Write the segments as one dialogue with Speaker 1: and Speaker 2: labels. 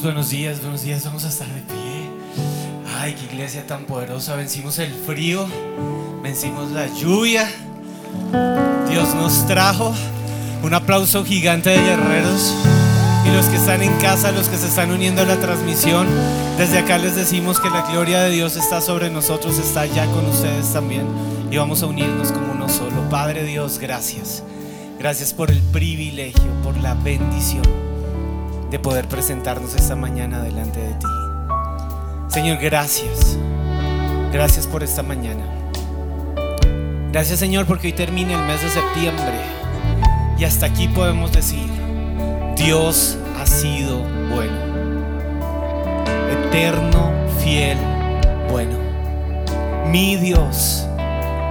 Speaker 1: buenos días, buenos días. Vamos a estar de pie. Ay, qué iglesia tan poderosa. Vencimos el frío, vencimos la lluvia. Dios nos trajo. Un aplauso gigante de guerreros. Y los que están en casa, los que se están uniendo a la transmisión, desde acá les decimos que la gloria de Dios está sobre nosotros, está ya con ustedes también. Y vamos a unirnos como uno solo. Padre Dios, gracias. Gracias por el privilegio, por la bendición de poder presentarnos esta mañana delante de ti. Señor, gracias. Gracias por esta mañana. Gracias Señor porque hoy termina el mes de septiembre y hasta aquí podemos decir, Dios ha sido bueno. Eterno, fiel, bueno. Mi Dios,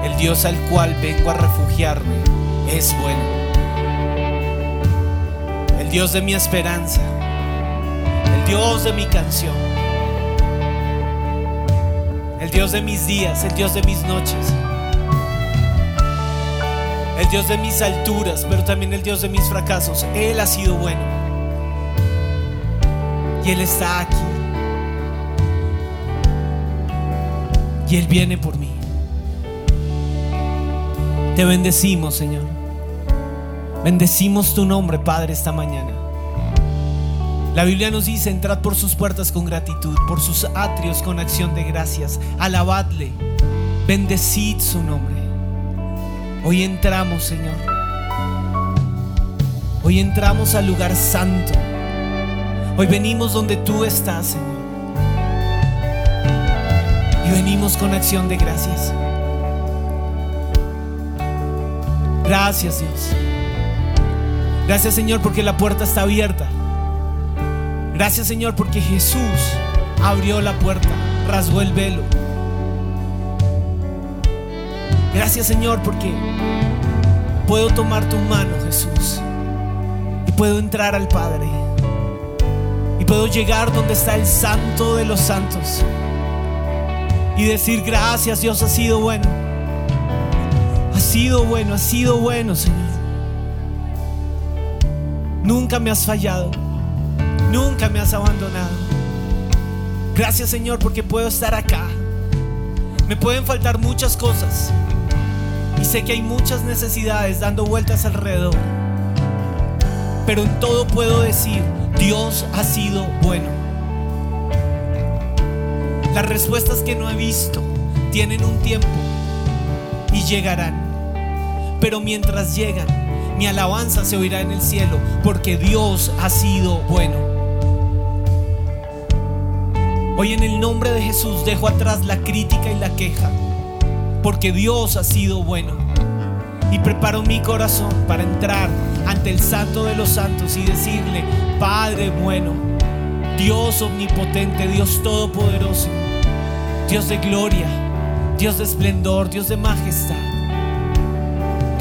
Speaker 1: el Dios al cual vengo a refugiarme, es bueno. Dios de mi esperanza, el Dios de mi canción, el Dios de mis días, el Dios de mis noches, el Dios de mis alturas, pero también el Dios de mis fracasos. Él ha sido bueno. Y Él está aquí. Y Él viene por mí. Te bendecimos, Señor. Bendecimos tu nombre, Padre, esta mañana. La Biblia nos dice, entrad por sus puertas con gratitud, por sus atrios con acción de gracias. Alabadle, bendecid su nombre. Hoy entramos, Señor. Hoy entramos al lugar santo. Hoy venimos donde tú estás, Señor. Y venimos con acción de gracias. Gracias, Dios. Gracias, Señor, porque la puerta está abierta. Gracias, Señor, porque Jesús abrió la puerta, rasgó el velo. Gracias, Señor, porque puedo tomar tu mano, Jesús, y puedo entrar al Padre. Y puedo llegar donde está el Santo de los Santos y decir gracias, Dios ha sido bueno. Ha sido bueno, ha sido bueno, Señor. Nunca me has fallado. Nunca me has abandonado. Gracias Señor porque puedo estar acá. Me pueden faltar muchas cosas. Y sé que hay muchas necesidades dando vueltas alrededor. Pero en todo puedo decir, Dios ha sido bueno. Las respuestas que no he visto tienen un tiempo y llegarán. Pero mientras llegan, mi alabanza se oirá en el cielo porque Dios ha sido bueno. Hoy en el nombre de Jesús dejo atrás la crítica y la queja, porque Dios ha sido bueno. Y preparo mi corazón para entrar ante el Santo de los Santos y decirle, Padre bueno, Dios omnipotente, Dios todopoderoso, Dios de gloria, Dios de esplendor, Dios de majestad.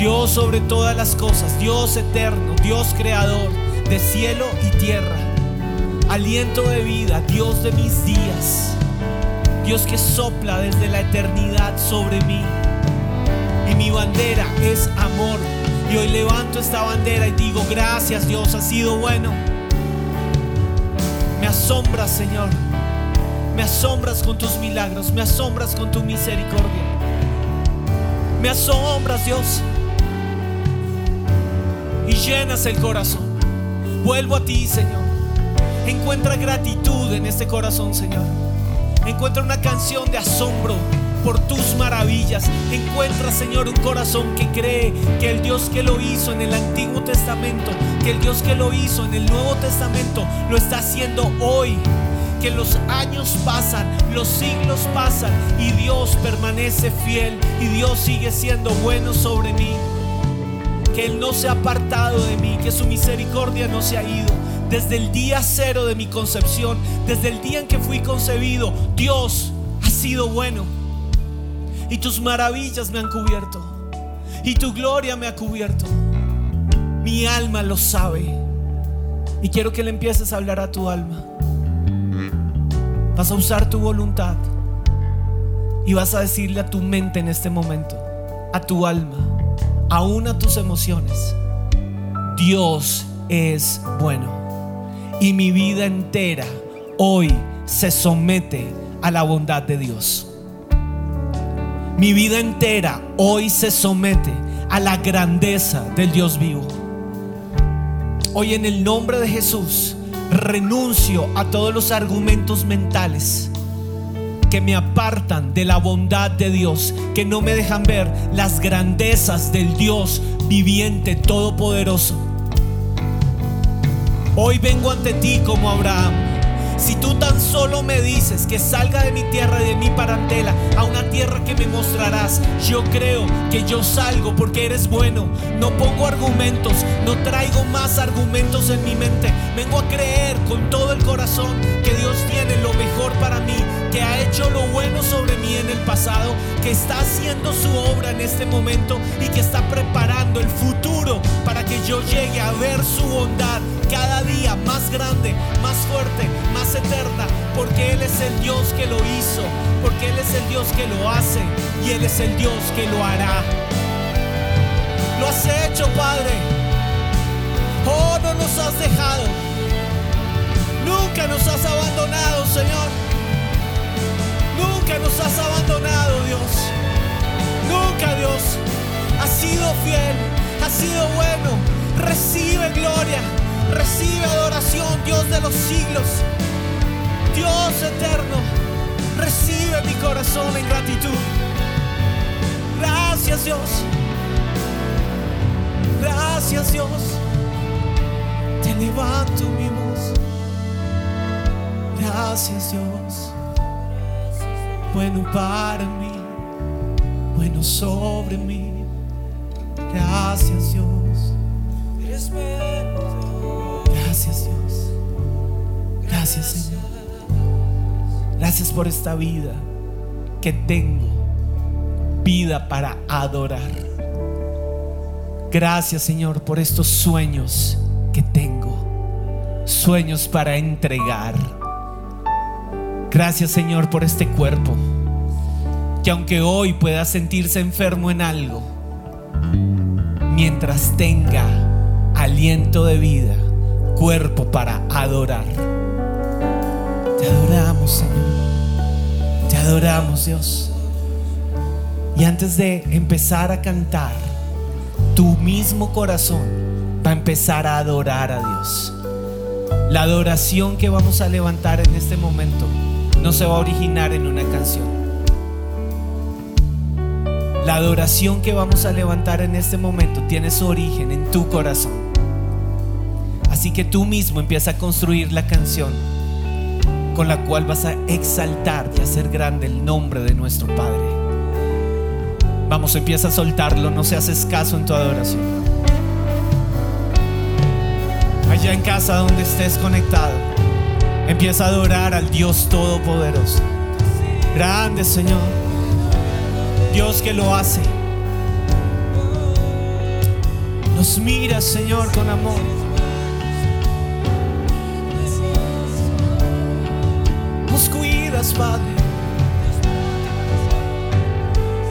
Speaker 1: Dios sobre todas las cosas, Dios eterno, Dios creador de cielo y tierra aliento de vida, Dios de mis días, Dios que sopla desde la eternidad sobre mí. Y mi bandera es amor. Y hoy levanto esta bandera y digo, gracias Dios, ha sido bueno. Me asombras, Señor. Me asombras con tus milagros, me asombras con tu misericordia. Me asombras, Dios. Y llenas el corazón. Vuelvo a ti, Señor. Encuentra gratitud en este corazón, Señor. Encuentra una canción de asombro por tus maravillas. Encuentra, Señor, un corazón que cree que el Dios que lo hizo en el Antiguo Testamento, que el Dios que lo hizo en el Nuevo Testamento, lo está haciendo hoy. Que los años pasan, los siglos pasan y Dios permanece fiel y Dios sigue siendo bueno sobre mí. Que Él no se ha apartado de mí, que su misericordia no se ha ido desde el día cero de mi concepción, desde el día en que fui concebido, Dios ha sido bueno. Y tus maravillas me han cubierto. Y tu gloria me ha cubierto. Mi alma lo sabe. Y quiero que le empieces a hablar a tu alma. Vas a usar tu voluntad. Y vas a decirle a tu mente en este momento, a tu alma, aún tus emociones, Dios es bueno y mi vida entera hoy se somete a la bondad de Dios. Mi vida entera hoy se somete a la grandeza del Dios vivo. Hoy en el nombre de Jesús renuncio a todos los argumentos mentales que me apartan de la bondad de Dios, que no me dejan ver las grandezas del Dios viviente, todopoderoso. Hoy vengo ante ti como Abraham. Si tú tan solo me dices que salga de mi tierra y de mi parantela a una tierra que me mostrarás, yo creo que yo salgo porque eres bueno. No pongo argumentos, no traigo más argumentos en mi mente. Vengo a creer con todo el corazón que Dios tiene lo mejor para mí, que ha hecho lo bueno sobre mí en el pasado, que está haciendo su obra en este momento y que está preparando el futuro para que yo llegue a ver su bondad cada día más grande, más fuerte, más eterna, porque Él es el Dios que lo hizo, porque Él es el Dios que lo hace y Él es el Dios que lo hará. Lo has hecho, Padre. Oh, no nos has dejado. Nunca nos has abandonado, Señor. Nunca nos has abandonado, Dios. Nunca, Dios. Has sido fiel, has sido bueno. Recibe gloria, recibe adoración, Dios de los siglos. Dios eterno, recibe mi corazón en gratitud. Gracias, Dios. Gracias, Dios. Te levanto mi voz. Gracias, Dios. Bueno para mí, bueno sobre mí. Gracias, Dios. Gracias, Dios. Gracias, Señor. Gracias por esta vida que tengo. Vida para adorar. Gracias, Señor, por estos sueños que tengo. Sueños para entregar. Gracias, Señor, por este cuerpo. Que aunque hoy pueda sentirse enfermo en algo, mientras tenga aliento de vida, cuerpo para adorar. Te adoramos, Señor. Te adoramos, Dios. Y antes de empezar a cantar, tu mismo corazón va a empezar a adorar a Dios. La adoración que vamos a levantar en este momento no se va a originar en una canción. La adoración que vamos a levantar en este momento tiene su origen en tu corazón. Así que tú mismo empieza a construir la canción con la cual vas a exaltar y hacer grande el nombre de nuestro Padre. Vamos, empieza a soltarlo, no seas escaso en tu adoración. Allá en casa donde estés conectado, empieza a adorar al Dios Todopoderoso. Grande Señor, Dios que lo hace. Nos mira, Señor, con amor. Nos cuidas, Padre.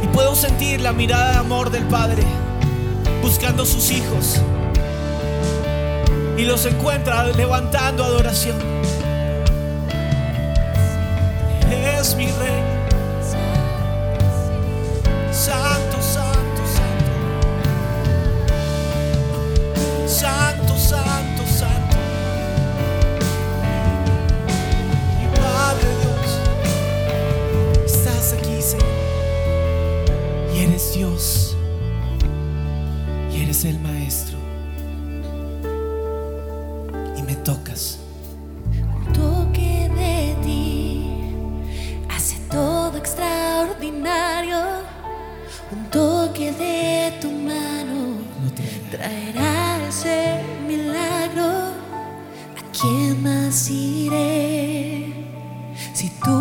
Speaker 1: Y puedo sentir la mirada de amor del Padre buscando sus hijos. Y los encuentra levantando adoración. Es mi rey. Santo, santo, santo. Santo, santo, santo. Mi Padre Dios, estás aquí, Señor. Y eres Dios.
Speaker 2: Si tú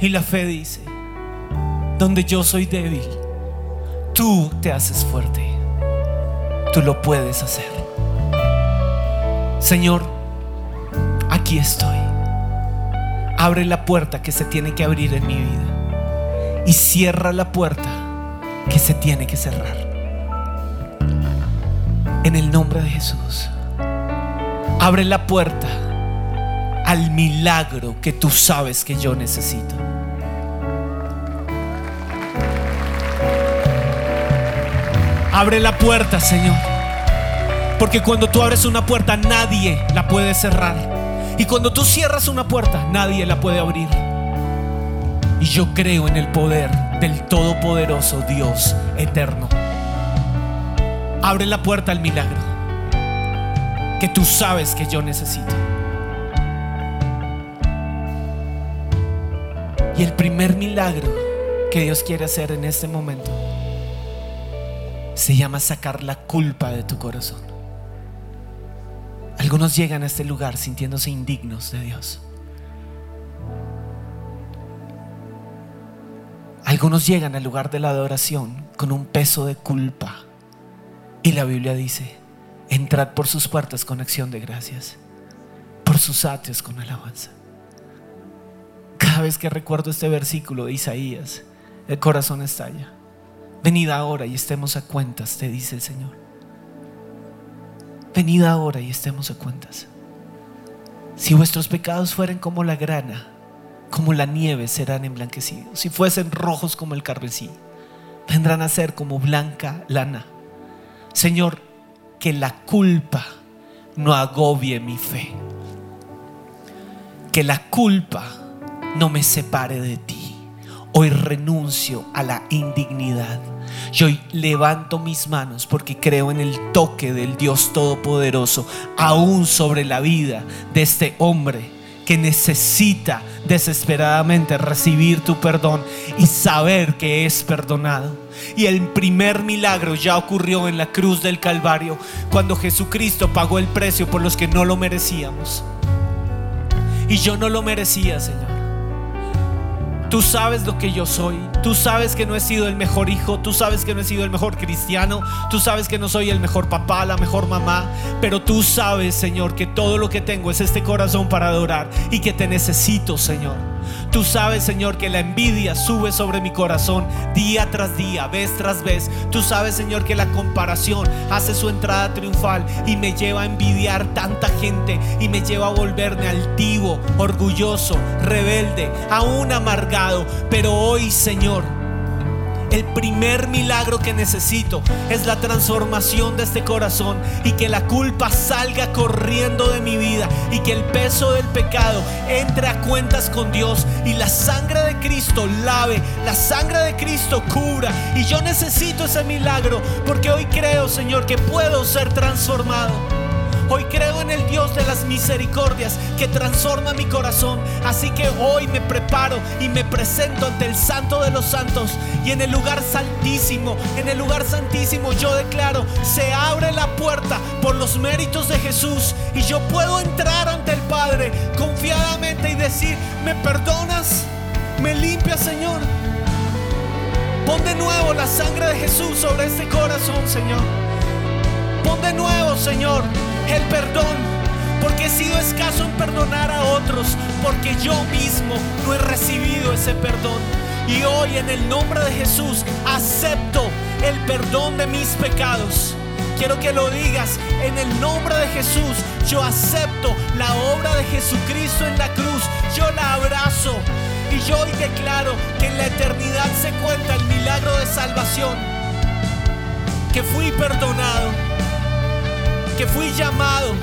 Speaker 1: Y la fe dice, donde yo soy débil, tú te haces fuerte. Tú lo puedes hacer. Señor, aquí estoy. Abre la puerta que se tiene que abrir en mi vida. Y cierra la puerta que se tiene que cerrar. En el nombre de Jesús. Abre la puerta al milagro que tú sabes que yo necesito. Abre la puerta, Señor. Porque cuando tú abres una puerta, nadie la puede cerrar. Y cuando tú cierras una puerta, nadie la puede abrir. Y yo creo en el poder del Todopoderoso Dios eterno. Abre la puerta al milagro que tú sabes que yo necesito. Y el primer milagro que Dios quiere hacer en este momento se llama sacar la culpa de tu corazón. Algunos llegan a este lugar sintiéndose indignos de Dios. Algunos llegan al lugar de la adoración con un peso de culpa. Y la Biblia dice, entrad por sus puertas con acción de gracias, por sus atrios con alabanza. Vez que recuerdo este versículo de Isaías, el corazón estalla. Venid ahora y estemos a cuentas, te dice el Señor. Venid ahora y estemos a cuentas. Si vuestros pecados fueren como la grana, como la nieve serán emblanquecidos. Si fuesen rojos como el carmesí, vendrán a ser como blanca lana. Señor, que la culpa no agobie mi fe. Que la culpa no me separe de ti. Hoy renuncio a la indignidad. Yo hoy levanto mis manos porque creo en el toque del Dios Todopoderoso, aún sobre la vida de este hombre que necesita desesperadamente recibir tu perdón y saber que es perdonado. Y el primer milagro ya ocurrió en la cruz del Calvario, cuando Jesucristo pagó el precio por los que no lo merecíamos. Y yo no lo merecía, Señor. Tú sabes lo que yo soy. Tú sabes que no he sido el mejor hijo. Tú sabes que no he sido el mejor cristiano. Tú sabes que no soy el mejor papá, la mejor mamá. Pero tú sabes, Señor, que todo lo que tengo es este corazón para adorar y que te necesito, Señor. Tú sabes, Señor, que la envidia sube sobre mi corazón día tras día, vez tras vez. Tú sabes, Señor, que la comparación hace su entrada triunfal y me lleva a envidiar tanta gente y me lleva a volverme altivo, orgulloso, rebelde, aún amargado. Pero hoy, Señor, el primer milagro que necesito es la transformación de este corazón y que la culpa salga corriendo de mi vida y que el peso del pecado entre a cuentas con Dios y la sangre de Cristo lave, la sangre de Cristo cubra. Y yo necesito ese milagro porque hoy creo, Señor, que puedo ser transformado. Hoy creo en el Dios de las misericordias que transforma mi corazón. Así que hoy me preparo y me presento ante el Santo de los Santos. Y en el lugar santísimo, en el lugar santísimo yo declaro, se abre la puerta por los méritos de Jesús. Y yo puedo entrar ante el Padre confiadamente y decir, ¿me perdonas? ¿Me limpias, Señor? Pon de nuevo la sangre de Jesús sobre este corazón, Señor. Pon de nuevo, Señor, el perdón, porque he sido escaso en perdonar a otros, porque yo mismo no he recibido ese perdón. Y hoy en el nombre de Jesús acepto el perdón de mis pecados. Quiero que lo digas en el nombre de Jesús. Yo acepto la obra de Jesucristo en la cruz. Yo la abrazo. Y yo hoy declaro que en la eternidad se cuenta el milagro de salvación. Que fui perdonado que fui llamado,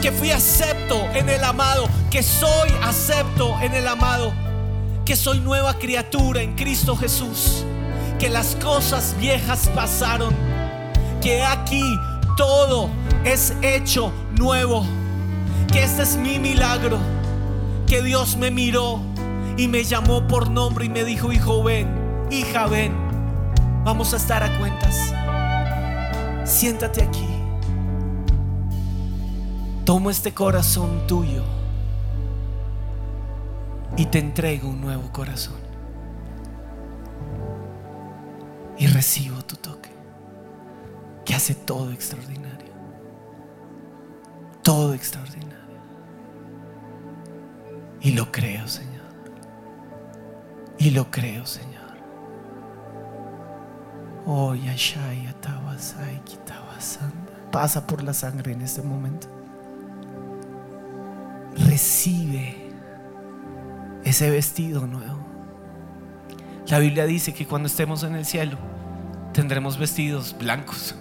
Speaker 1: que fui acepto en el amado, que soy acepto en el amado, que soy nueva criatura en Cristo Jesús, que las cosas viejas pasaron, que aquí todo es hecho nuevo, que este es mi milagro, que Dios me miró y me llamó por nombre y me dijo, hijo, ven, hija, ven, vamos a estar a cuentas. Siéntate aquí. Tomo este corazón tuyo y te entrego un nuevo corazón. Y recibo tu toque, que hace todo extraordinario. Todo extraordinario. Y lo creo, Señor. Y lo creo, Señor. Oh, Yashaya Tabasai Kitabasanda. Pasa por la sangre en este momento recibe ese vestido nuevo. La Biblia dice que cuando estemos en el cielo tendremos vestidos blancos.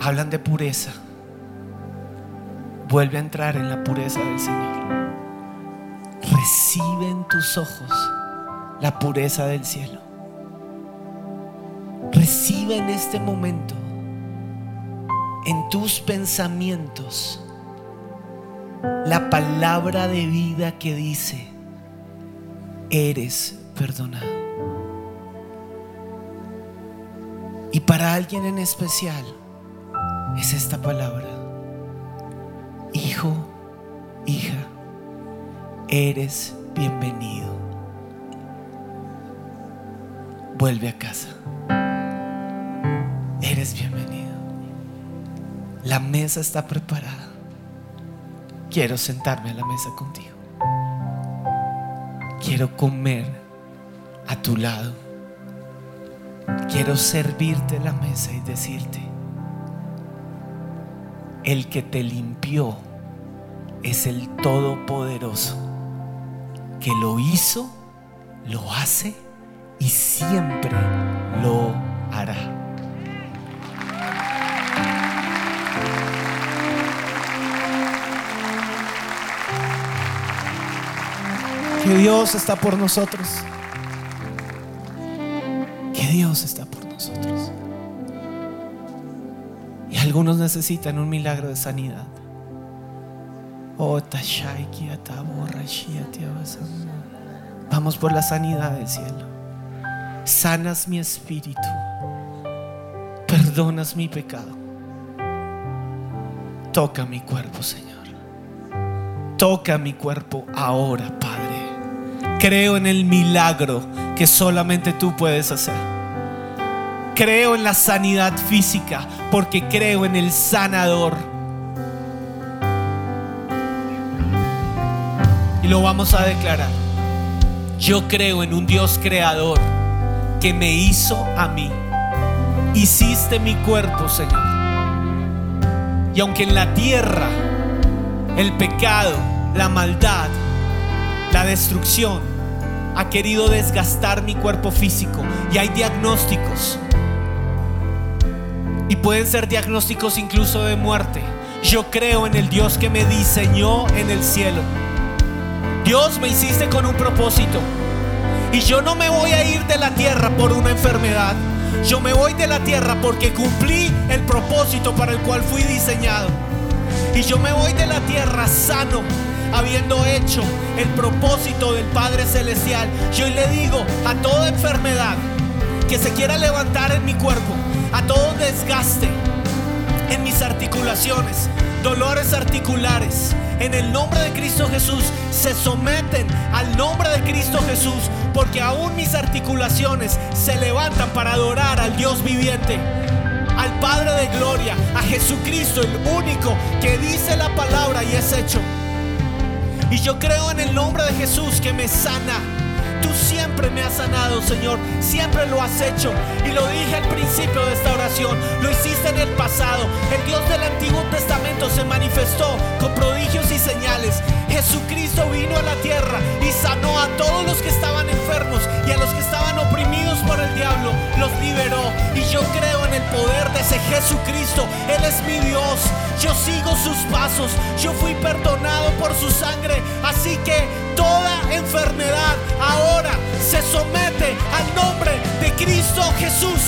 Speaker 1: Hablan de pureza. Vuelve a entrar en la pureza del Señor. Recibe en tus ojos la pureza del cielo. Recibe en este momento, en tus pensamientos, la palabra de vida que dice, eres perdonado. Y para alguien en especial es esta palabra, hijo, hija, eres bienvenido. Vuelve a casa. Eres bienvenido. La mesa está preparada quiero sentarme a la mesa contigo. Quiero comer a tu lado. Quiero servirte la mesa y decirte, el que te limpió es el Todopoderoso, que lo hizo, lo hace y siempre lo hará. Que Dios está por nosotros. Que Dios está por nosotros. Y algunos necesitan un milagro de sanidad. Oh. Vamos por la sanidad del cielo. Sanas mi espíritu. Perdonas mi pecado. Toca mi cuerpo, Señor. Toca mi cuerpo ahora, Padre. Creo en el milagro que solamente tú puedes hacer. Creo en la sanidad física porque creo en el sanador. Lo vamos a declarar. Yo creo en un Dios creador que me hizo a mí. Hiciste mi cuerpo, Señor. Y aunque en la tierra el pecado, la maldad, la destrucción ha querido desgastar mi cuerpo físico y hay diagnósticos y pueden ser diagnósticos incluso de muerte. Yo creo en el Dios que me diseñó en el cielo. Dios me hiciste con un propósito. Y yo no me voy a ir de la tierra por una enfermedad. Yo me voy de la tierra porque cumplí el propósito para el cual fui diseñado. Y yo me voy de la tierra sano, habiendo hecho el propósito del Padre Celestial. Yo le digo a toda enfermedad que se quiera levantar en mi cuerpo, a todo desgaste en mis articulaciones, dolores articulares, en el nombre de Cristo Jesús, se someten al nombre de Cristo Jesús, porque aún mis articulaciones se levantan para adorar al Dios viviente. Al Padre de Gloria, a Jesucristo, el único que dice la palabra y es hecho. Y yo creo en el nombre de Jesús que me sana, Tú siempre me has sanado, Señor. Siempre lo has hecho. Y lo dije al principio de esta oración. Lo hiciste en el pasado. El Dios del Antiguo Testamento se manifestó con prodigios y señales. Jesucristo vino a la tierra y sanó a todos los que estaban enfermos y a los que estaban oprimidos por el diablo. Los liberó. Y yo creo en el poder de ese Jesucristo. Él es mi Dios. Yo sigo sus pasos. Yo fui perdonado por su sangre. Así que Cristo Jesús.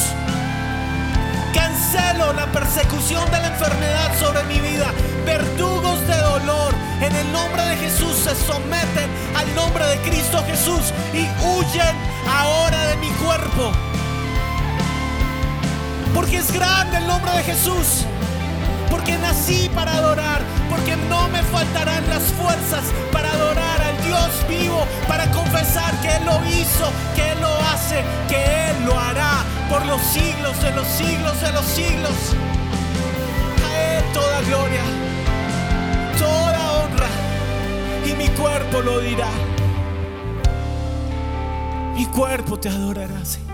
Speaker 1: Cancelo la persecución de la enfermedad sobre mi vida. Verdugos de dolor en el nombre de Jesús se someten al nombre de Cristo Jesús y huyen ahora de mi cuerpo. Porque es grande el nombre de Jesús porque nací para adorar, porque no me faltarán las fuerzas para adorar Dios vivo, para confesar que Él lo hizo, que Él lo hace, que Él lo hará por los siglos de los siglos de los siglos. A Él toda gloria, toda honra, y mi cuerpo lo dirá. Mi cuerpo te adorará, Señor.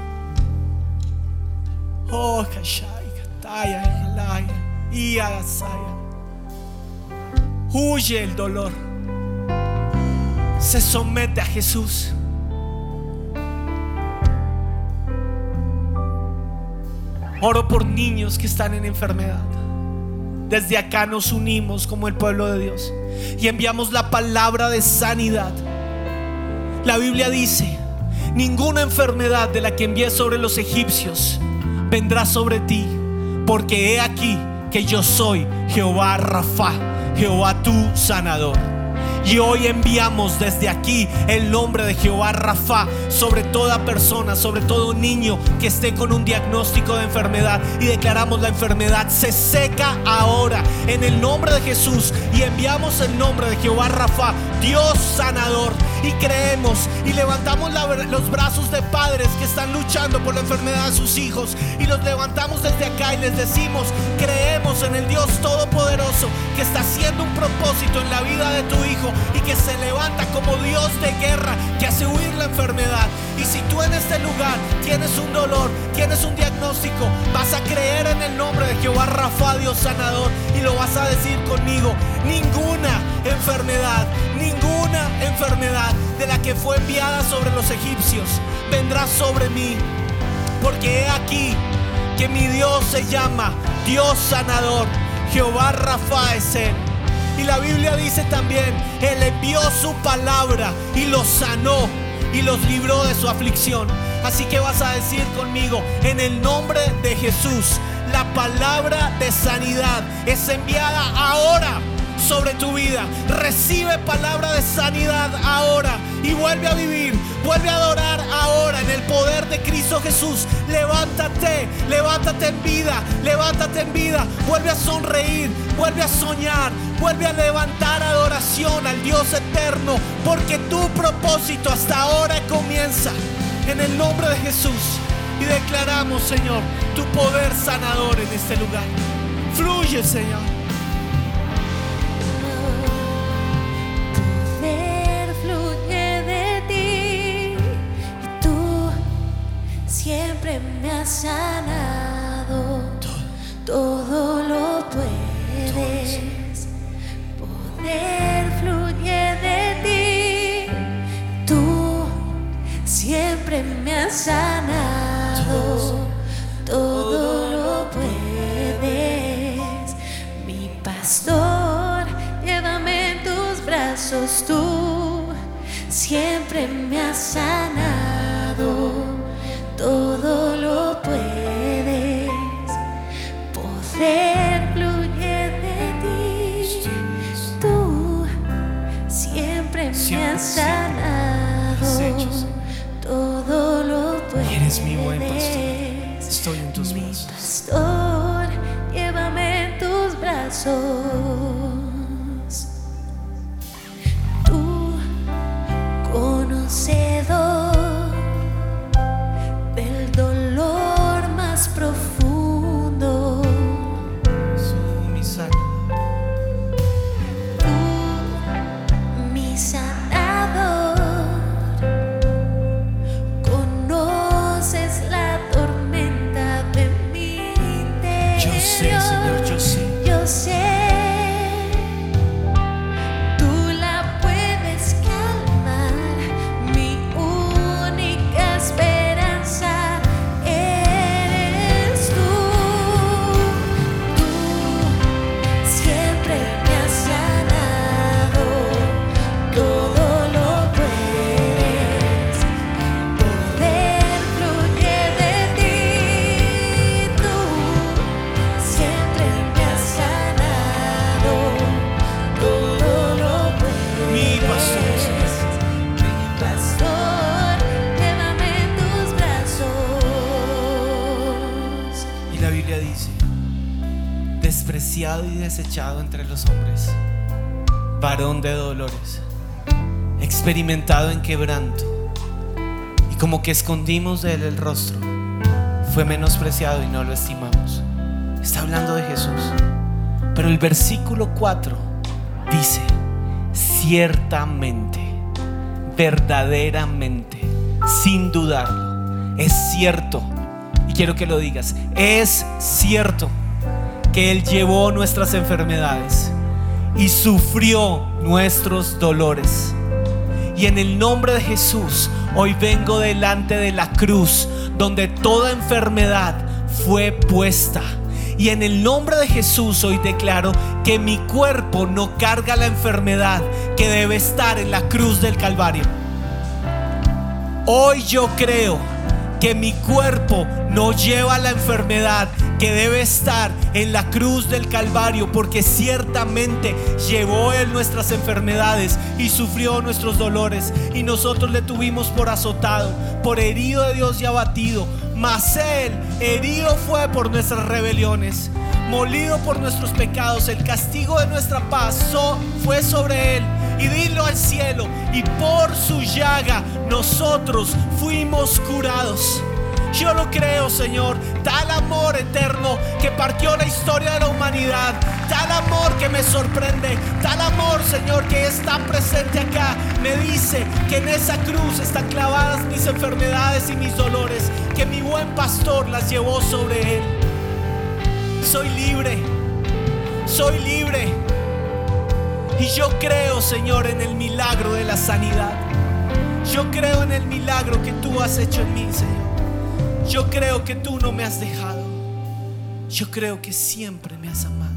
Speaker 1: Oh. Huye el dolor. Se somete a Jesús. Oro por niños que están en enfermedad. Desde acá nos unimos como el pueblo de Dios y enviamos la palabra de sanidad. La Biblia dice, ninguna enfermedad de la que envié sobre los egipcios vendrá sobre ti, porque he aquí que yo soy Jehová Rafa, Jehová tu sanador. Y hoy enviamos desde aquí el nombre de Jehová Rafa sobre toda persona, sobre todo niño que esté con un diagnóstico de enfermedad. Y declaramos la enfermedad se seca ahora en el nombre de Jesús. Y enviamos el nombre de Jehová Rafa, Dios sanador. Y creemos y levantamos los brazos de padres que están luchando por la enfermedad de sus hijos. Y los levantamos desde acá y les decimos, creemos en el Dios Todopoderoso que está haciendo un propósito en la vida de tu hijo y que se levanta como Dios de guerra que hace huir la enfermedad. Y si tú en este lugar tienes un dolor, tienes un diagnóstico, vas a creer en el nombre de Jehová Rafa, Dios sanador, y lo vas a decir conmigo. Ninguna enfermedad, ninguna enfermedad de la que fue enviada sobre los egipcios vendrá sobre mí. Porque he aquí que mi Dios se llama Dios sanador. Jehová Rafa es él. Y la Biblia dice también, Él envió su palabra y los sanó y los libró de su aflicción. Así que vas a decir conmigo, en el nombre de Jesús, la palabra de sanidad es enviada ahora sobre tu vida. Recibe palabra de sanidad ahora y vuelve a vivir, vuelve a adorar ahora en el poder de Cristo Jesús. Levántate, levántate en vida, levántate en vida, vuelve a sonreír, vuelve a soñar, vuelve a levantar adoración al Dios eterno, porque tu propósito hasta ahora comienza en el nombre de Jesús. Y declaramos, Señor, tu poder sanador en este lugar. Fluye, Señor.
Speaker 2: Sanado, todo lo puedes. Poder fluye de ti, tú siempre me has sanado, todo lo puedes. Mi pastor, llévame en tus brazos, tú siempre me has sanado,
Speaker 1: experimentado en quebranto, y como que escondimos de él el rostro, fue menospreciado y no lo estimamos. Está hablando de Jesús. Pero el versículo 4 dice, ciertamente, verdaderamente, sin dudarlo, es cierto, y quiero que lo digas, es cierto que Él llevó nuestras enfermedades y sufrió nuestros dolores. Y en el nombre de Jesús, hoy vengo delante de la cruz donde toda enfermedad fue puesta. Y en el nombre de Jesús hoy declaro que mi cuerpo no carga la enfermedad que debe estar en la cruz del Calvario. Hoy yo creo que mi cuerpo no lleva la enfermedad que debe estar en la cruz del Calvario, porque ciertamente llevó Él nuestras enfermedades y sufrió nuestros dolores, y nosotros le tuvimos por azotado, por herido de Dios y abatido, mas Él herido fue por nuestras rebeliones, molido por nuestros pecados, el castigo de nuestra paz fue sobre Él y dilo al cielo. Y por su llaga nosotros fuimos curados. Yo lo creo, Señor. Tal amor eterno que partió la historia de la humanidad. Tal amor que me sorprende. Tal amor, Señor, que está presente acá. Me dice que en esa cruz están clavadas mis enfermedades y mis dolores. Que mi buen pastor las llevó sobre él. Soy libre. Soy libre. Y yo creo, Señor, en el milagro de la sanidad. Yo creo en el milagro que tú has hecho en mí, Señor. Yo creo que tú no me has dejado. Yo creo que siempre me has amado.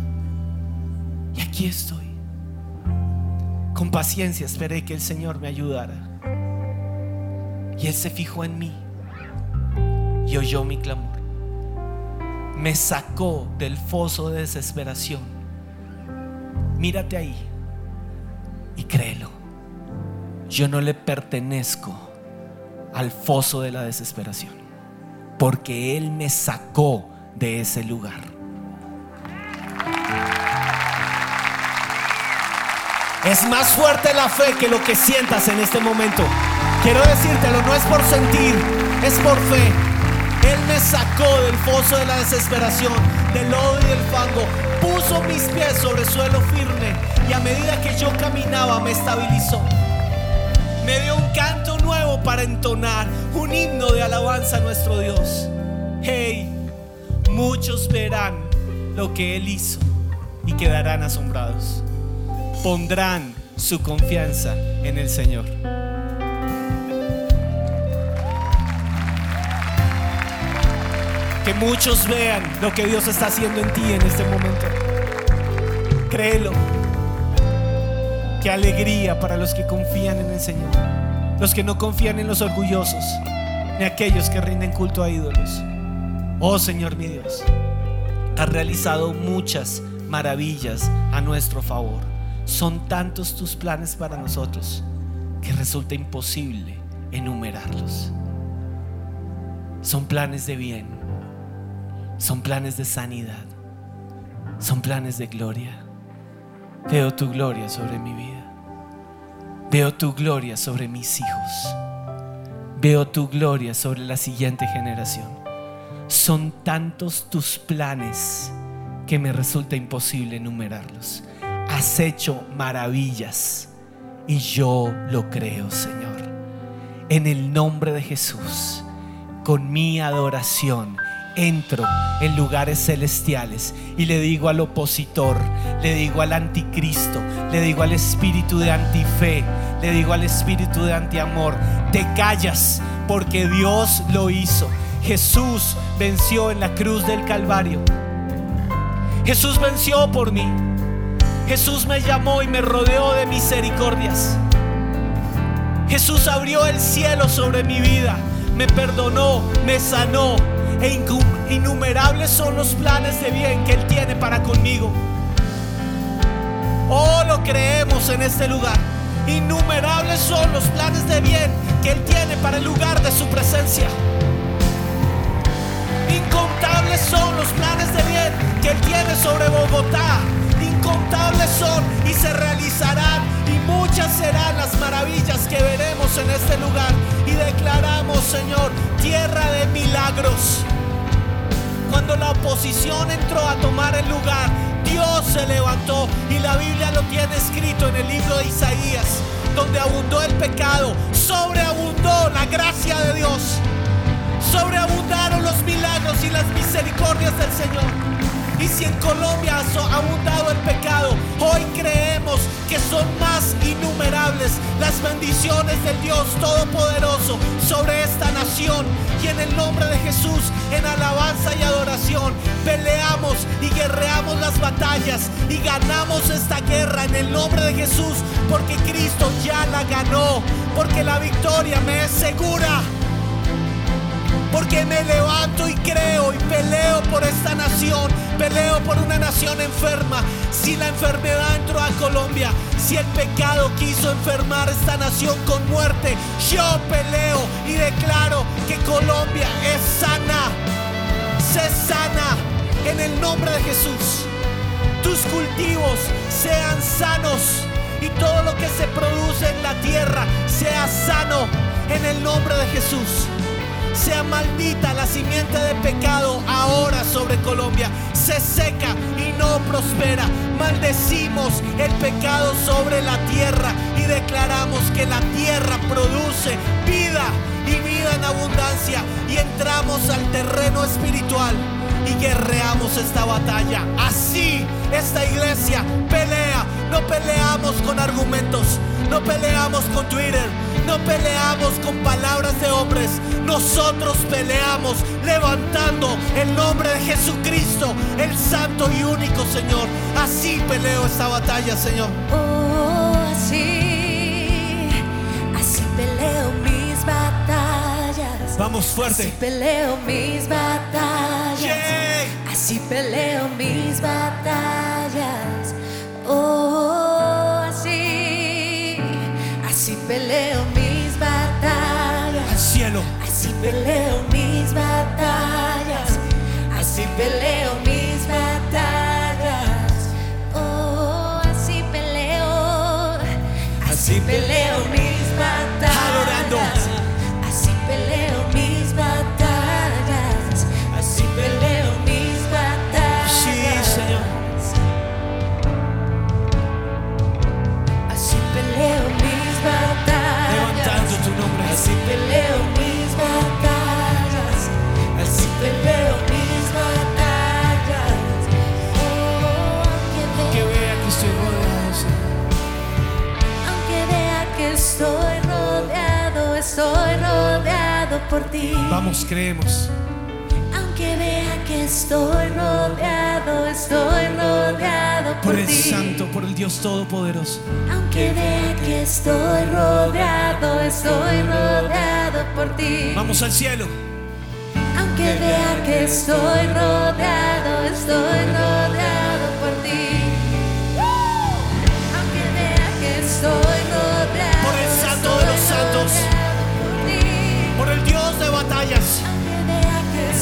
Speaker 1: Y aquí estoy. Con paciencia esperé que el Señor me ayudara. Y Él se fijó en mí y oyó mi clamor. Me sacó del foso de desesperación. Mírate ahí y créelo. Yo no le pertenezco al foso de la desesperación, porque Él me sacó de ese lugar. Es más fuerte la fe que lo que sientas en este momento. Quiero decírtelo, no es por sentir, es por fe. Él me sacó del foso de la desesperación, del lodo y del fango, puso mis pies sobre suelo firme y a medida que yo caminaba me estabilizó. Me dio un canto para entonar, un himno de alabanza a nuestro Dios. Hey, muchos verán lo que Él hizo y quedarán asombrados. Pondrán su confianza en el Señor. Que muchos vean lo que Dios está haciendo en ti en este momento. Créelo. Qué alegría para los que confían en el Señor. Los que no confían en los orgullosos, ni aquellos que rinden culto a ídolos. Oh Señor mi Dios, has realizado muchas maravillas a nuestro favor. Son tantos tus planes para nosotros que resulta imposible enumerarlos. Son planes de bien, son planes de sanidad, son planes de gloria. Veo tu gloria sobre mi vida. Veo tu gloria sobre mis hijos. Veo tu gloria sobre la siguiente generación. Son tantos tus planes que me resulta imposible enumerarlos. Has hecho maravillas y yo lo creo, Señor. En el nombre de Jesús, con mi adoración, entro en lugares celestiales y le digo al opositor, le digo al anticristo, le digo al espíritu de antife, le digo al espíritu de antiamor, te callas porque Dios lo hizo. Jesús venció en la cruz del Calvario. Jesús venció por mí. Jesús me llamó y me rodeó de misericordias. Jesús abrió el cielo sobre mi vida, me perdonó, me sanó e innumerables son los planes de bien que Él tiene para conmigo. Oh, lo creemos en este lugar. Innumerables son los planes de bien que Él tiene para el lugar de su presencia. Incontables son los planes de bien que Él tiene sobre Bogotá. Incontables son y se realizarán y muchas serán las maravillas que veremos en este lugar. Y declaramos, Señor, tierra de milagros. Cuando la oposición entró a tomar el lugar, Dios se levantó y la Biblia lo tiene escrito en el libro de Isaías, donde abundó el pecado, sobreabundó la gracia de Dios sobreabundaron los milagros y las misericordias del Señor. Y si en Colombia ha abundado el pecado, hoy creemos que son más innumerables las bendiciones del Dios Todopoderoso sobre esta nación. Y en el nombre de Jesús, en alabanza y adoración, peleamos y guerreamos las batallas y ganamos esta guerra en el nombre de Jesús, porque Cristo ya la ganó, porque la victoria me es segura. Porque me levanto y creo y peleo por esta nación. Peleo por una nación enferma. Si la enfermedad entró a Colombia, si el pecado quiso enfermar esta nación con muerte, yo peleo y declaro que Colombia es sana. Sé sana en el nombre de Jesús. Tus cultivos sean sanos y todo lo que se produce en la tierra sea sano en el nombre de Jesús. Sea maldita la simiente de pecado ahora sobre Colombia. Se seca y no prospera. Maldecimos el pecado sobre la tierra y declaramos que la tierra produce vida y vida en abundancia. Y entramos al terreno espiritual y guerreamos esta batalla. Así esta iglesia pelea. No peleamos con argumentos. No peleamos con Twitter. No peleamos con palabras de hombres. Nosotros peleamos levantando el nombre de Jesucristo, el santo y único Señor. Así peleo esta batalla, Señor.
Speaker 2: Oh, así, así peleo mis batallas.
Speaker 1: Vamos
Speaker 2: Así
Speaker 1: fuerte.
Speaker 2: peleo mis batallas.
Speaker 1: Yeah.
Speaker 2: Así peleo mis batallas. Oh, así, así peleo mis batallas.
Speaker 1: Al cielo.
Speaker 2: Así peleo mis batallas. Así peleo mis batallas. Oh, así peleo. Así peleo mis por ti.
Speaker 1: Vamos, creemos.
Speaker 2: Aunque vea que estoy rodeado, estoy rodeado por,
Speaker 1: Por el
Speaker 2: ti.
Speaker 1: Santo, por el Dios Todopoderoso.
Speaker 2: Aunque vea que estoy rodeado, estoy rodeado por ti.
Speaker 1: Vamos al cielo.
Speaker 2: Aunque vea que estoy rodeado, estoy rodeado
Speaker 1: batallas.
Speaker 2: Aunque vea que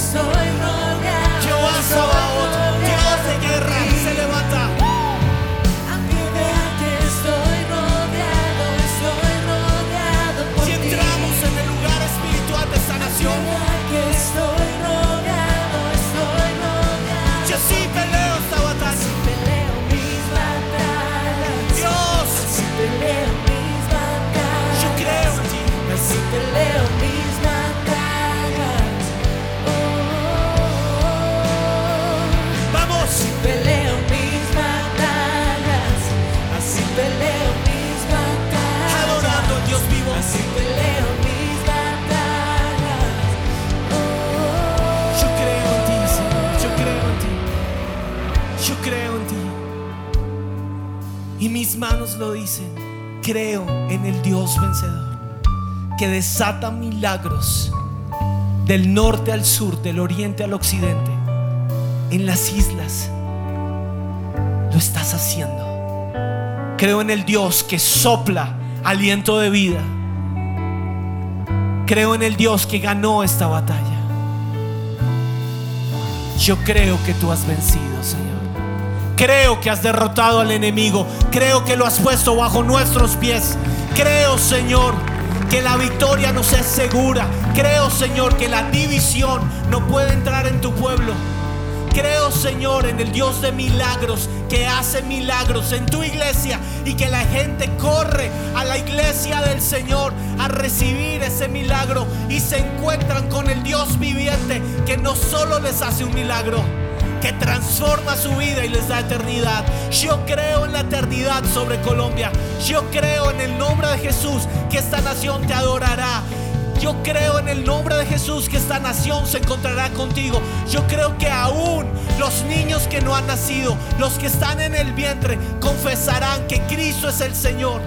Speaker 1: manos lo dicen. Creo en el Dios vencedor. Que desata milagros del norte al sur, del oriente al occidente. En las islas. Lo estás haciendo. Creo en el Dios que sopla aliento de vida. Creo en el Dios que ganó esta batalla. Yo creo que tú has vencido, Señor. Creo que has derrotado al enemigo. Creo que lo has puesto bajo nuestros pies. Creo, Señor, que la victoria nos es segura. Creo, Señor, que la división no puede entrar en tu pueblo. Creo, Señor, en el Dios de milagros que hace milagros en tu iglesia y que la gente corre a la iglesia del Señor a recibir ese milagro y se encuentran con el Dios viviente que no solo les hace un milagro, que transforma su vida y les da eternidad. Yo creo en la eternidad sobre Colombia. Yo creo en el nombre de Jesús que esta nación te adorará. Yo creo en el nombre de Jesús que esta nación se encontrará contigo. Yo creo que aún los niños que no han nacido, los que están en el vientre, confesarán que Cristo es el Señor.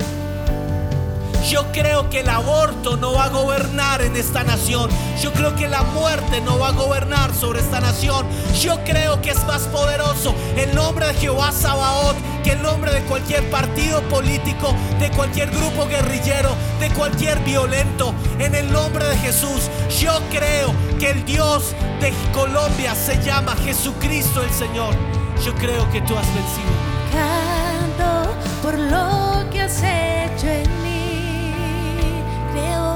Speaker 1: Yo creo que el aborto no va a gobernar en esta nación. Yo creo que la muerte no va a gobernar sobre esta nación. Yo creo que es más poderoso el nombre de Jehová Sabaoth que el nombre de cualquier partido político, de cualquier grupo guerrillero, de cualquier violento. En el nombre de Jesús, yo creo que el Dios de Colombia se llama Jesucristo el Señor. Yo creo que tú has vencido.
Speaker 2: Canto por lo que has hecho en mí.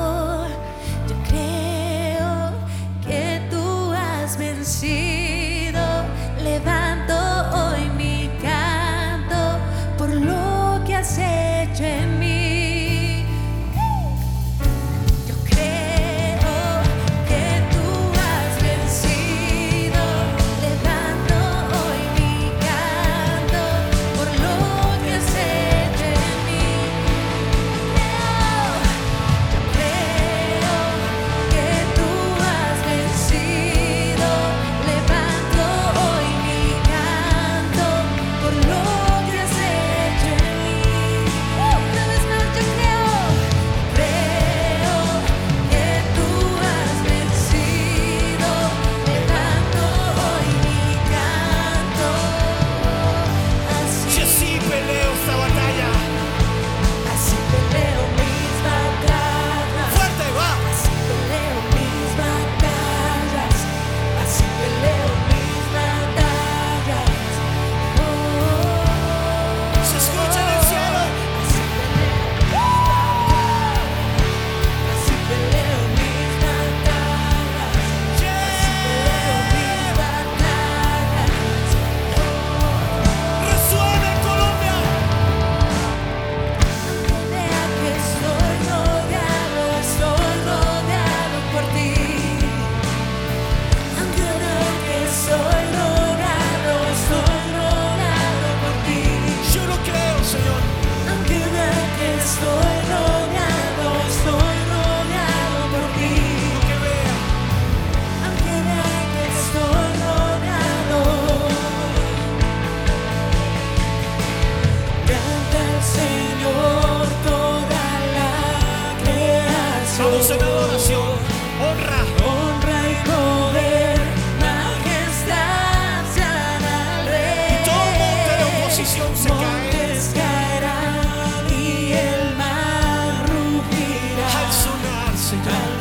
Speaker 1: Señor.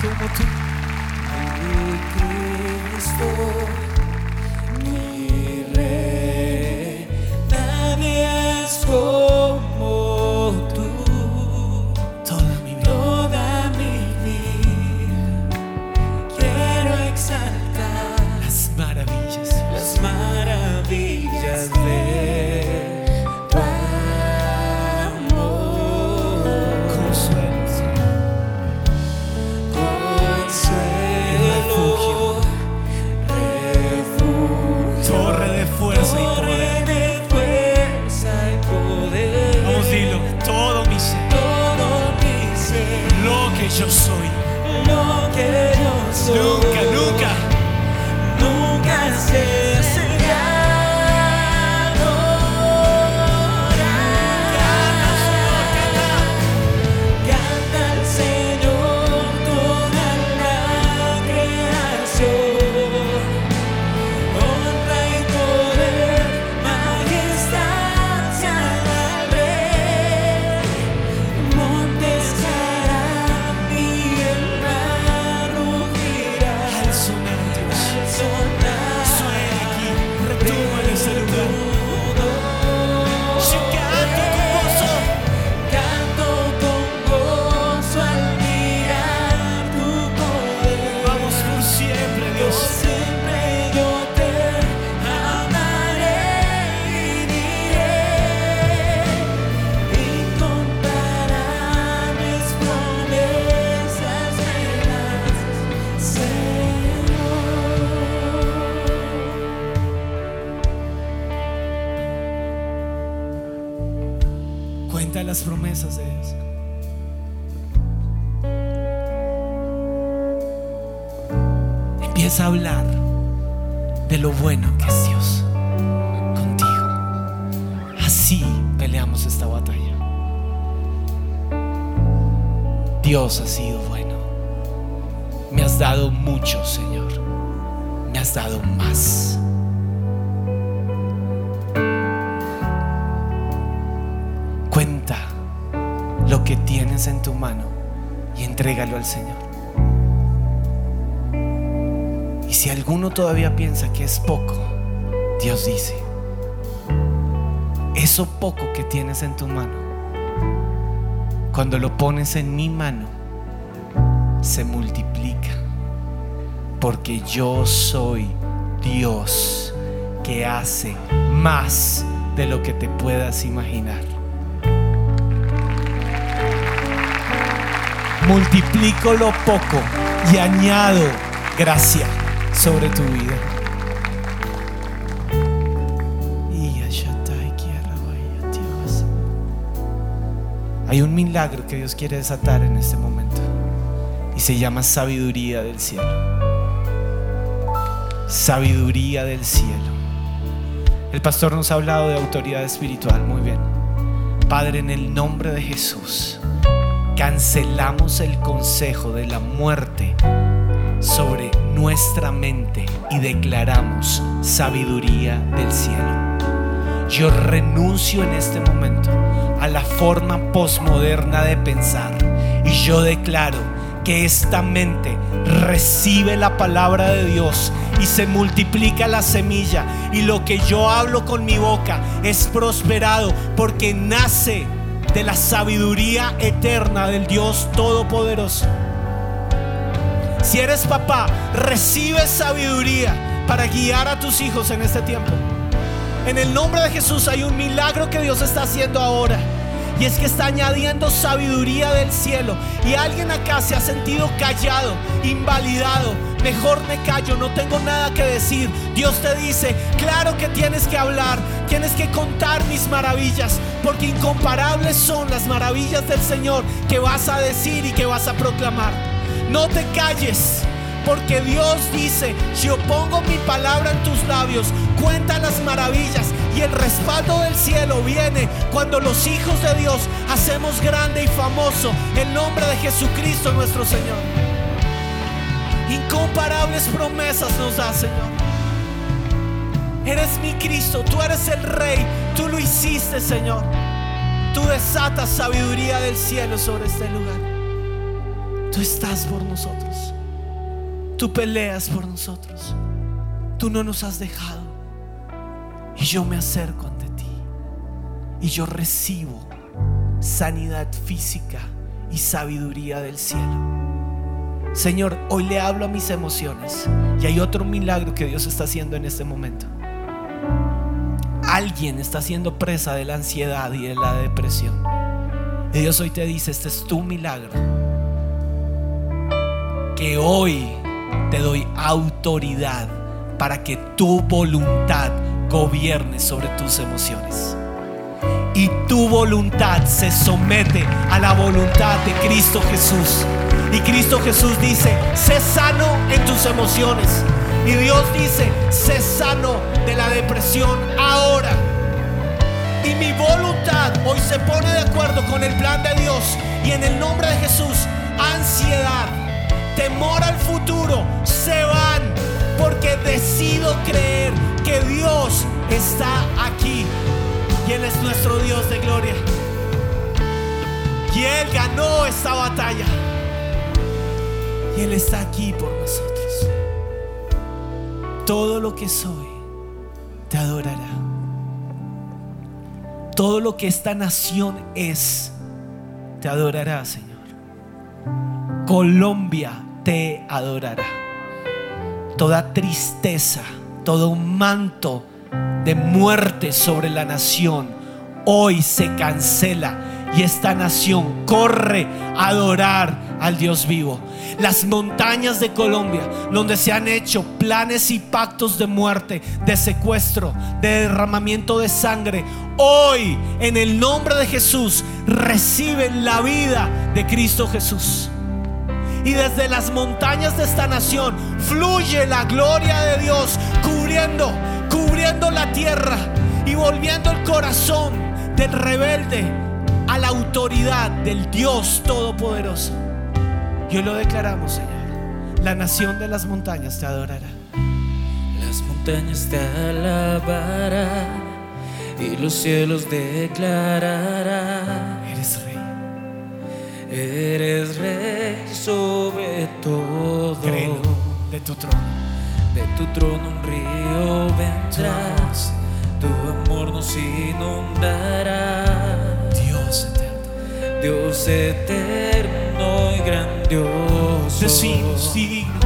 Speaker 1: Como tú.
Speaker 2: Mi Cristo,
Speaker 1: todavía piensa que es poco, Dios dice, eso poco que tienes en tu mano, cuando lo pones en mi mano, se multiplica. Porque yo soy Dios que hace más de lo que te puedas imaginar. multiplico lo poco y añado gracia sobre tu vida. Hay un milagro que Dios quiere desatar en este momento y se llama sabiduría del cielo. Sabiduría del cielo. El pastor nos ha hablado de autoridad espiritual, muy bien. Padre, en el nombre de Jesús cancelamos el consejo de la muerte sobre nuestra mente y declaramos sabiduría del cielo. Yo renuncio en este momento a la forma posmoderna de pensar y yo declaro que esta mente recibe la palabra de Dios y se multiplica la semilla y lo que yo hablo con mi boca es prosperado porque nace de la sabiduría eterna del Dios Todopoderoso. Si eres papá, recibe sabiduría para guiar a tus hijos en este tiempo. En el nombre de Jesús hay un milagro que Dios está haciendo ahora. Y es que está añadiendo sabiduría del cielo. Y alguien acá se ha sentido callado, invalidado. Mejor me callo, no tengo nada que decir. Dios te dice, claro que tienes que hablar, tienes que contar mis maravillas, porque incomparables son las maravillas del Señor que vas a decir y que vas a proclamar. No te calles. Porque Dios dice, si yo pongo mi palabra en tus labios, cuenta las maravillas y el respaldo del cielo viene cuando los hijos de Dios hacemos grande y famoso el nombre de Jesucristo nuestro Señor. Incomparables promesas nos da, Señor. Eres mi Cristo, tú eres el Rey, tú lo hiciste, Señor. Tú desatas sabiduría del cielo sobre este lugar. Tú estás por nosotros. Tú peleas por nosotros. Tú no nos has dejado. Y yo me acerco ante ti. Y yo recibo sanidad física y sabiduría del cielo. Señor, hoy le hablo a mis emociones. Y hay otro milagro que Dios está haciendo en este momento. Alguien está siendo presa de la ansiedad y de la depresión. Y Dios hoy te dice, este es tu milagro. Que hoy te doy autoridad para que tu voluntad gobierne sobre tus emociones. Y tu voluntad se somete a la voluntad de Cristo Jesús. Y Cristo Jesús dice, sé sano en tus emociones. Y Dios dice, sé sano de la depresión ahora. Y mi voluntad hoy se pone de acuerdo con el plan de Dios. Y en el nombre de Jesús, ansiedad, temor al futuro se van porque decido creer que Dios está aquí y Él es nuestro Dios de gloria. Y Él ganó esta batalla. Y Él está aquí por nosotros. Todo lo que soy te adorará. Todo lo que esta nación es te adorará, Señor. Colombia te adorará. Toda tristeza, todo un manto de muerte sobre la nación hoy se cancela y esta nación corre a adorar al Dios vivo. Las montañas de Colombia, donde se han hecho planes y pactos de muerte, de secuestro, de derramamiento de sangre, hoy en el nombre de Jesús reciben la vida de Cristo Jesús. Y desde las montañas de esta nación fluye la gloria de Dios, cubriendo, cubriendo la tierra y volviendo el corazón del rebelde a la autoridad del Dios Todopoderoso. Y hoy lo declaramos, Señor. La nación de las montañas te adorará.
Speaker 2: Las montañas te alabarán y los cielos declararán.
Speaker 1: Eres rey.
Speaker 2: Eres rey sobre todo.
Speaker 1: Créelo de tu trono.
Speaker 2: De tu trono un río
Speaker 1: Tu
Speaker 2: vendrá.
Speaker 1: amor, Señor.
Speaker 2: Tu amor nos inundará.
Speaker 1: Dios eterno.
Speaker 2: Dios eterno y grandioso.
Speaker 1: Decimos digno,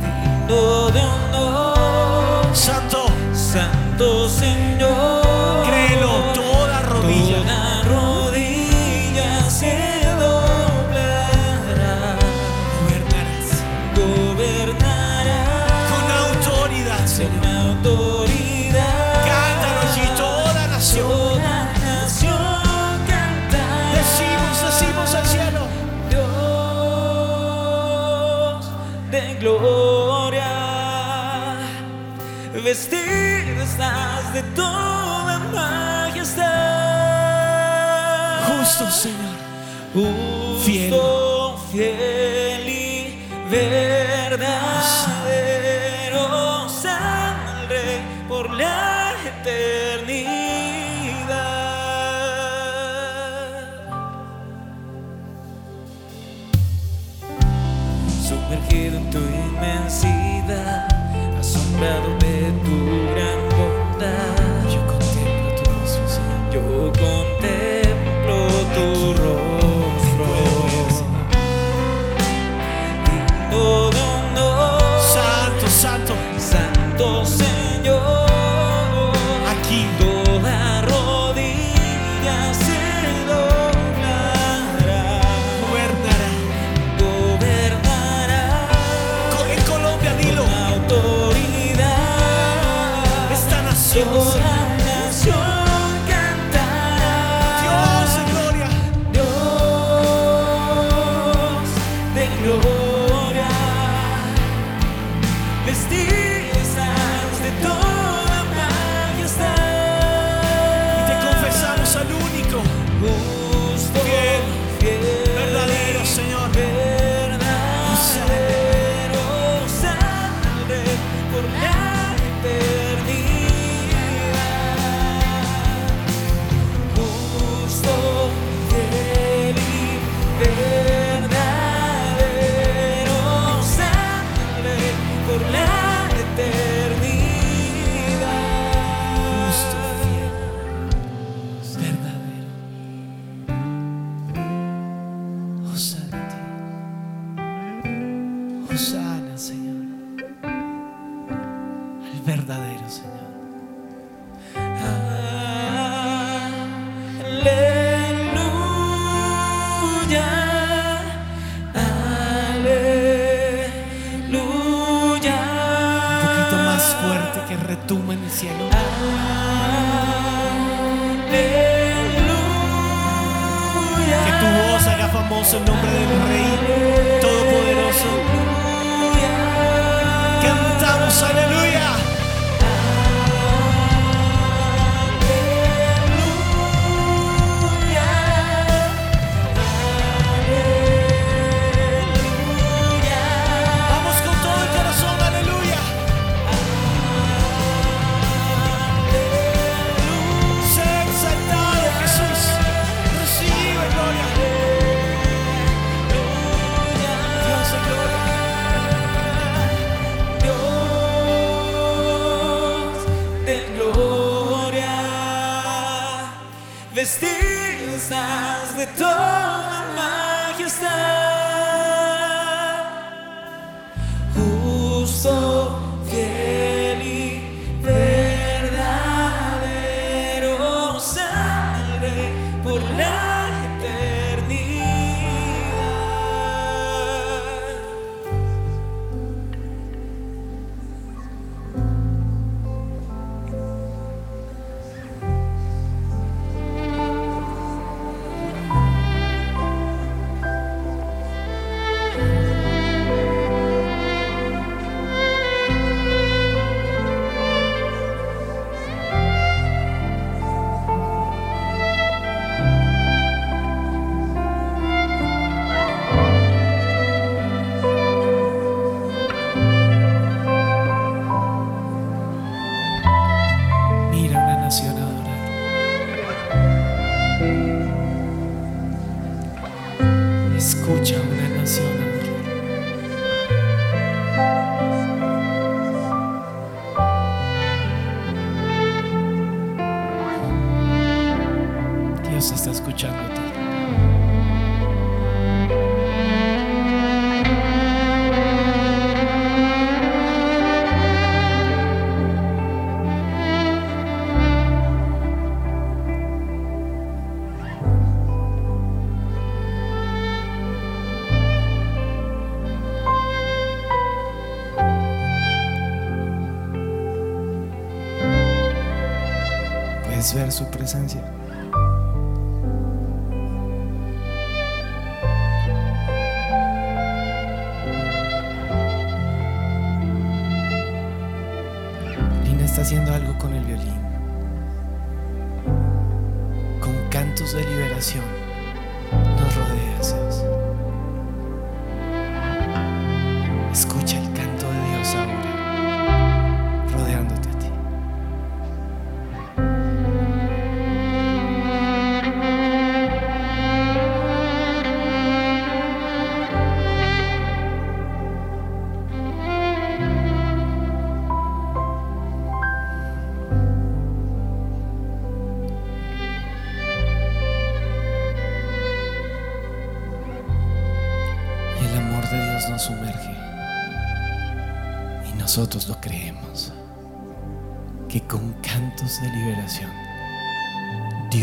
Speaker 2: Digno de honor.
Speaker 1: santo,
Speaker 2: Santo Señor.
Speaker 1: Señor. Fiel.
Speaker 2: fiel y verdadero, Rey por la eternidad. Sumergido en tu inmensidad, asombrado de tu gran bondad.
Speaker 1: Yo contemplo tu Señor.
Speaker 2: Yo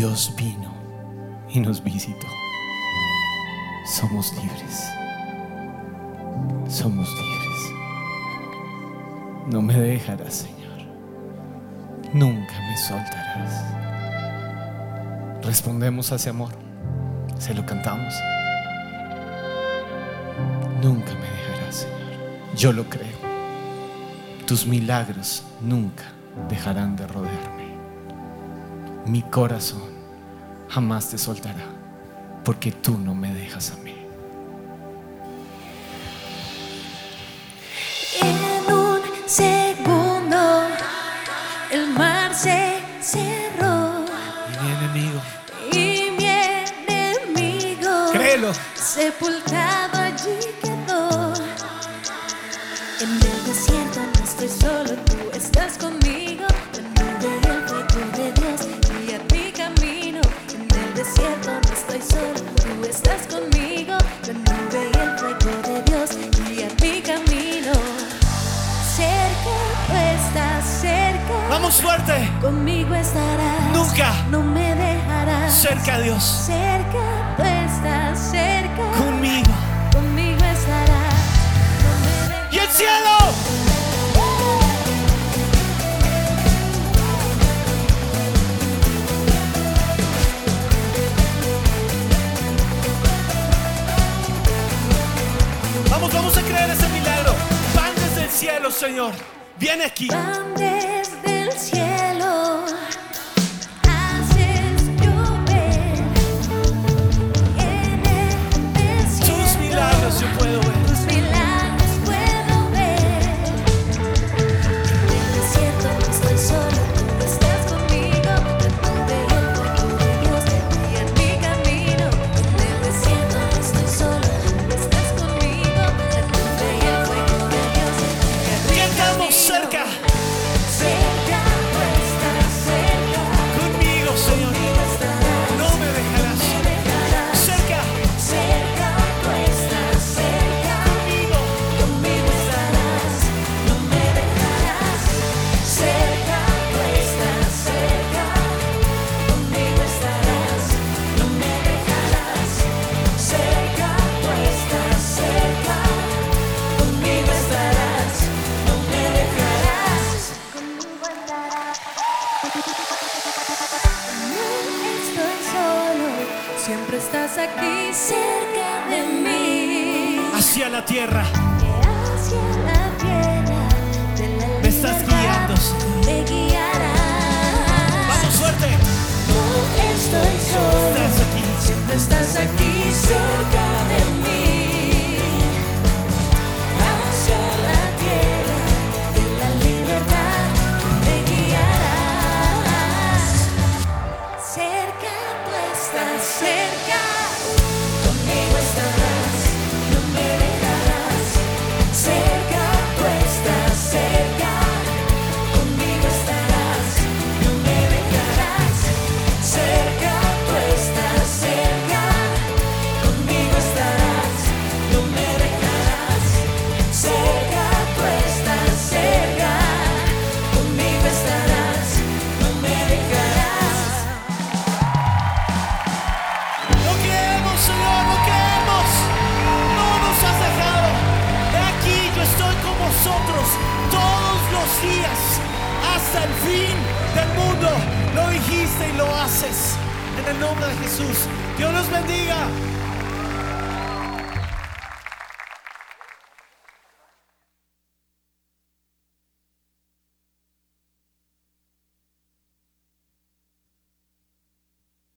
Speaker 1: Dios vino y nos visitó. Somos libres. Somos libres. No me dejarás, Señor.
Speaker 2: Nunca me soltarás. Respondemos a ese amor. Se lo cantamos. Nunca me dejarás, Señor. Yo lo creo. Tus milagros nunca dejarán de rodearme. Mi corazón jamás te soltará, porque tú no me dejas a mí.
Speaker 1: En un segundo el mar se cerró.
Speaker 2: Y mi enemigo.
Speaker 1: Y mi enemigo.
Speaker 2: Créelo.
Speaker 1: Sepultado allí quedó. En el desierto no estoy solo, tú estás conmigo.
Speaker 2: Vamos.
Speaker 1: Conmigo estarás.
Speaker 2: Nunca.
Speaker 1: No me dejarás.
Speaker 2: Cerca a Dios.
Speaker 1: Cerca tú estás cerca.
Speaker 2: Conmigo.
Speaker 1: Conmigo estarás.
Speaker 2: Y el cielo. Vamos, vamos a creer ese milagro. Pan desde el cielo, Señor. Viene aquí.